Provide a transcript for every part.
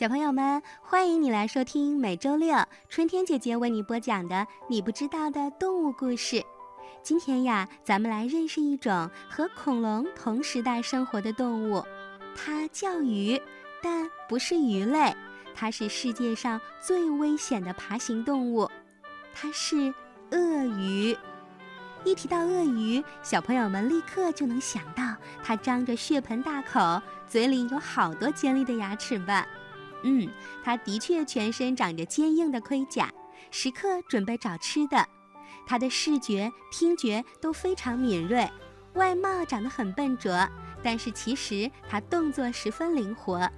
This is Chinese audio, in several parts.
小朋友们，欢迎你来收听每周六春天姐姐为你播讲的你不知道的动物故事。今天呀，咱们来认识一种和恐龙同时代生活的动物，它叫鱼，但不是鱼类，它是世界上最危险的爬行动物，它是鳄鱼。一提到鳄鱼，小朋友们立刻就能想到它张着血盆大口，嘴里有好多尖利的牙齿吧。嗯，它的确全身长着坚硬的盔甲，时刻准备找吃的。它的视觉、听觉都非常敏锐，外貌长得很笨拙，但是其实它动作十分灵活。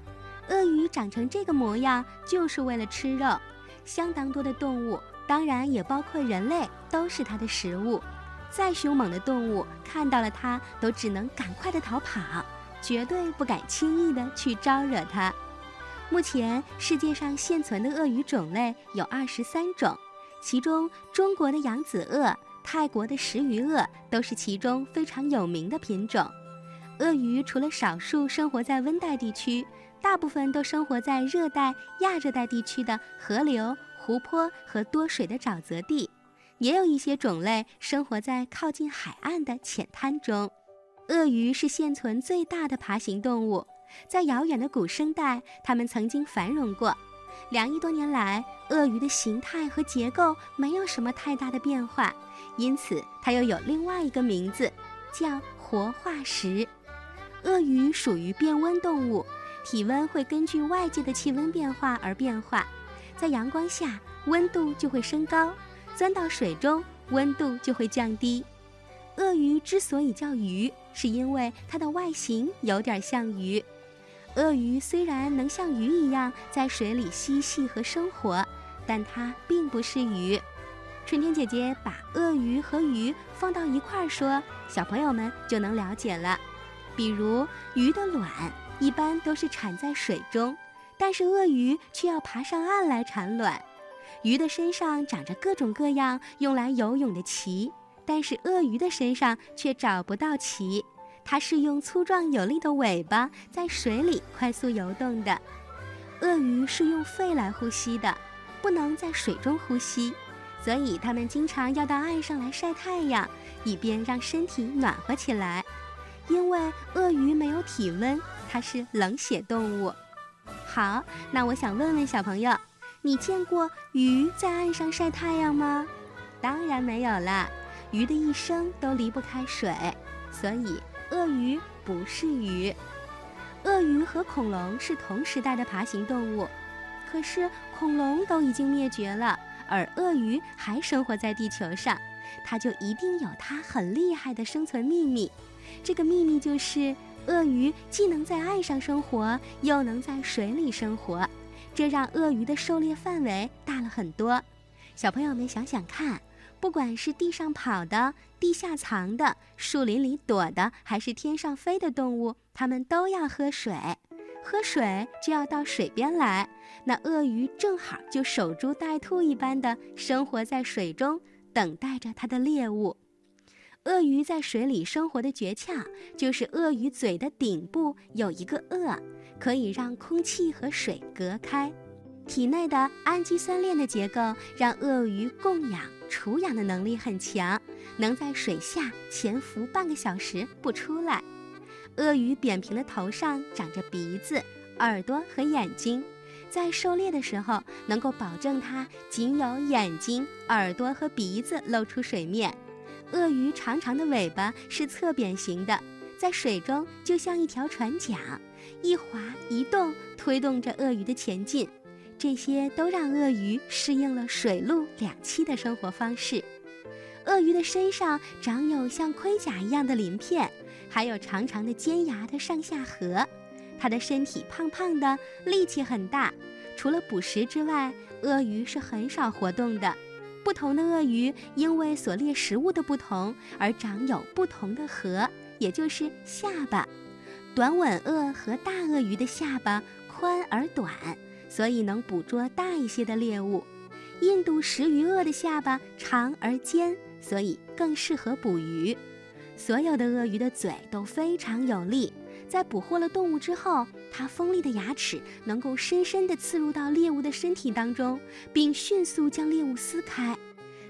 鳄鱼长成这个模样就是为了吃肉，相当多的动物，当然也包括人类，都是它的食物。再凶猛的动物看到了它，都只能赶快的逃跑，绝对不敢轻易的去招惹它。目前世界上现存的鳄鱼种类有二十三种，其中中国的扬子鳄、泰国的石鱼鳄都是其中非常有名的品种。鳄鱼除了少数生活在温带地区，大部分都生活在热带、亚热带地区的河流、湖泊和多水的沼泽地，也有一些种类生活在靠近海岸的浅滩中。鳄鱼是现存最大的爬行动物。在遥远的古生代，它们曾经繁荣过。两亿多年来，鳄鱼的形态和结构没有什么太大的变化，因此它又有另外一个名字，叫活化石。鳄鱼属于变温动物，体温会根据外界的气温变化而变化。在阳光下，温度就会升高；钻到水中，温度就会降低。鳄鱼之所以叫鱼，是因为它的外形有点像鱼。鳄鱼虽然能像鱼一样在水里嬉戏和生活，但它并不是鱼。春天姐姐把鳄鱼和鱼放到一块儿说，小朋友们就能了解了。比如，鱼的卵一般都是产在水中，但是鳄鱼却要爬上岸来产卵。鱼的身上长着各种各样用来游泳的鳍，但是鳄鱼的身上却找不到鳍。它是用粗壮有力的尾巴在水里快速游动的。鳄鱼是用肺来呼吸的，不能在水中呼吸，所以它们经常要到岸上来晒太阳，以便让身体暖和起来。因为鳄鱼没有体温，它是冷血动物。好，那我想问问小朋友，你见过鱼在岸上晒太阳吗？当然没有了，鱼的一生都离不开水，所以。鳄鱼不是鱼，鳄鱼和恐龙是同时代的爬行动物，可是恐龙都已经灭绝了，而鳄鱼还生活在地球上，它就一定有它很厉害的生存秘密。这个秘密就是，鳄鱼既能在岸上生活，又能在水里生活，这让鳄鱼的狩猎范围大了很多。小朋友们想想看。不管是地上跑的、地下藏的、树林里躲的，还是天上飞的动物，它们都要喝水。喝水就要到水边来。那鳄鱼正好就守株待兔一般的生活在水中，等待着它的猎物。鳄鱼在水里生活的诀窍，就是鳄鱼嘴的顶部有一个颚，可以让空气和水隔开。体内的氨基酸链的结构，让鳄鱼供氧。储氧的能力很强，能在水下潜伏半个小时不出来。鳄鱼扁平的头上长着鼻子、耳朵和眼睛，在狩猎的时候能够保证它仅有眼睛、耳朵和鼻子露出水面。鳄鱼长长的尾巴是侧扁形的，在水中就像一条船桨，一划一动，推动着鳄鱼的前进。这些都让鳄鱼适应了水陆两栖的生活方式。鳄鱼的身上长有像盔甲一样的鳞片，还有长长的尖牙的上下颌。它的身体胖胖的，力气很大。除了捕食之外，鳄鱼是很少活动的。不同的鳄鱼因为所猎食物的不同而长有不同的颌，也就是下巴。短吻鳄和大鳄鱼的下巴宽而短。所以能捕捉大一些的猎物。印度食鱼鳄的下巴长而尖，所以更适合捕鱼。所有的鳄鱼的嘴都非常有力，在捕获了动物之后，它锋利的牙齿能够深深地刺入到猎物的身体当中，并迅速将猎物撕开。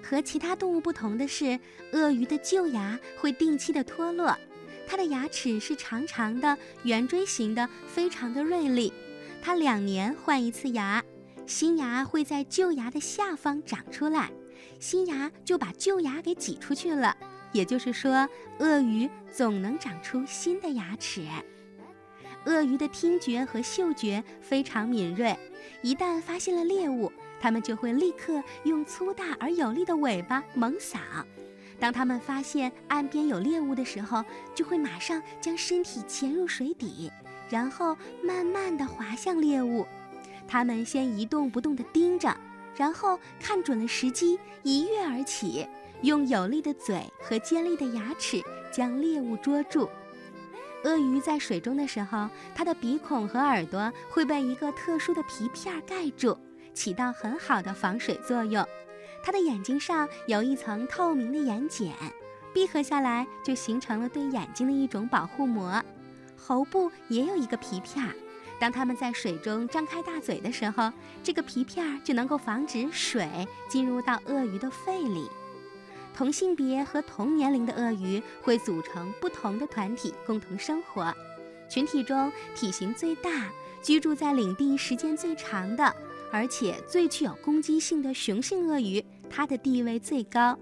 和其他动物不同的是，鳄鱼的旧牙会定期的脱落，它的牙齿是长长的、圆锥形的，非常的锐利。它两年换一次牙，新牙会在旧牙的下方长出来，新牙就把旧牙给挤出去了。也就是说，鳄鱼总能长出新的牙齿。鳄鱼的听觉和嗅觉非常敏锐，一旦发现了猎物，它们就会立刻用粗大而有力的尾巴猛扫。当它们发现岸边有猎物的时候，就会马上将身体潜入水底，然后慢慢地滑向猎物。它们先一动不动地盯着，然后看准了时机，一跃而起。用有力的嘴和尖利的牙齿将猎物捉住。鳄鱼在水中的时候，它的鼻孔和耳朵会被一个特殊的皮片盖住，起到很好的防水作用。它的眼睛上有一层透明的眼睑，闭合下来就形成了对眼睛的一种保护膜。喉部也有一个皮片儿，当它们在水中张开大嘴的时候，这个皮片儿就能够防止水进入到鳄鱼的肺里。同性别和同年龄的鳄鱼会组成不同的团体共同生活，群体中体型最大、居住在领地时间最长的，而且最具有攻击性的雄性鳄鱼，它的地位最高。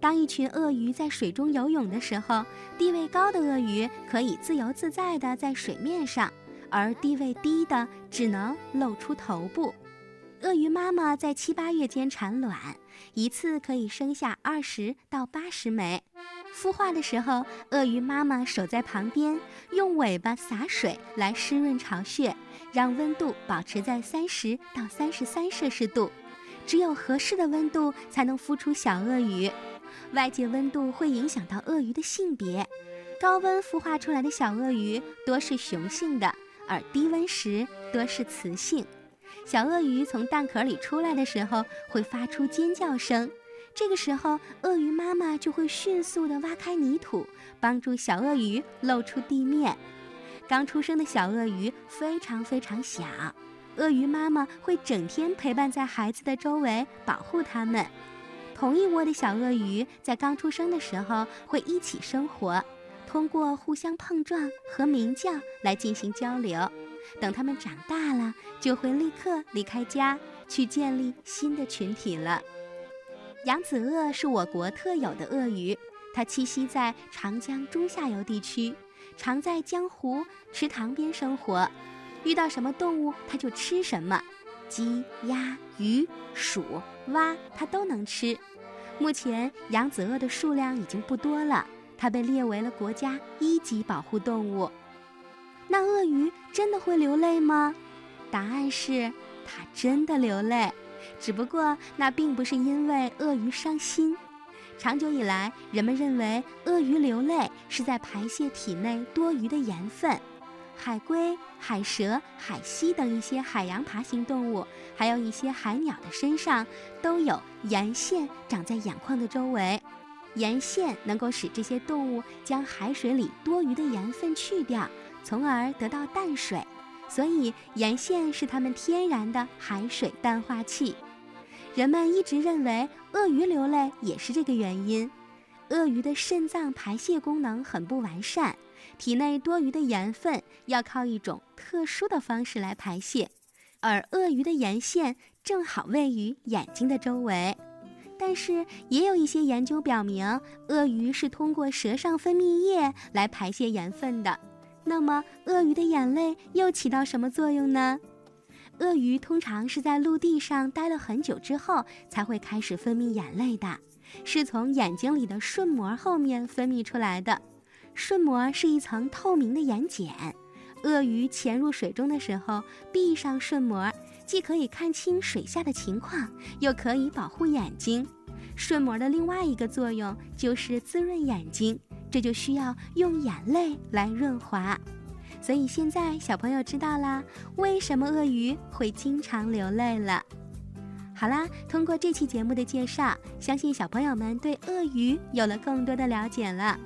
当一群鳄鱼在水中游泳的时候，地位高的鳄鱼可以自由自在地在水面上，而地位低的只能露出头部。鳄鱼妈妈在七八月间产卵，一次可以生下二十到八十枚。孵化的时候，鳄鱼妈妈守在旁边，用尾巴洒水来湿润巢穴，让温度保持在三十到三十三摄氏度。只有合适的温度才能孵出小鳄鱼。外界温度会影响到鳄鱼的性别，高温孵化出来的小鳄鱼多是雄性的，而低温时多是雌性。小鳄鱼从蛋壳里出来的时候会发出尖叫声，这个时候鳄鱼妈妈就会迅速地挖开泥土，帮助小鳄鱼露出地面。刚出生的小鳄鱼非常非常小，鳄鱼妈妈会整天陪伴在孩子的周围，保护它们。同一窝的小鳄鱼在刚出生的时候会一起生活，通过互相碰撞和鸣叫来进行交流。等它们长大了，就会立刻离开家，去建立新的群体了。扬子鳄是我国特有的鳄鱼，它栖息在长江中下游地区，常在江湖、池塘边生活，遇到什么动物它就吃什么，鸡、鸭、鱼、鼠、蛙它都能吃。目前扬子鳄的数量已经不多了，它被列为了国家一级保护动物。那鳄鱼真的会流泪吗？答案是，它真的流泪，只不过那并不是因为鳄鱼伤心。长久以来，人们认为鳄鱼流泪是在排泄体内多余的盐分。海龟、海蛇、海蜥等一些海洋爬行动物，还有一些海鸟的身上都有盐腺长在眼眶的周围，盐腺能够使这些动物将海水里多余的盐分去掉。从而得到淡水，所以盐腺是它们天然的海水淡化器。人们一直认为鳄鱼流泪也是这个原因。鳄鱼的肾脏排泄功能很不完善，体内多余的盐分要靠一种特殊的方式来排泄，而鳄鱼的盐腺正好位于眼睛的周围。但是也有一些研究表明，鳄鱼是通过舌上分泌液来排泄盐分的。那么，鳄鱼的眼泪又起到什么作用呢？鳄鱼通常是在陆地上待了很久之后才会开始分泌眼泪的，是从眼睛里的瞬膜后面分泌出来的。瞬膜是一层透明的眼睑，鳄鱼潜入水中的时候闭上瞬膜，既可以看清水下的情况，又可以保护眼睛。瞬膜的另外一个作用就是滋润眼睛。这就需要用眼泪来润滑，所以现在小朋友知道啦，为什么鳄鱼会经常流泪了。好啦，通过这期节目的介绍，相信小朋友们对鳄鱼有了更多的了解了。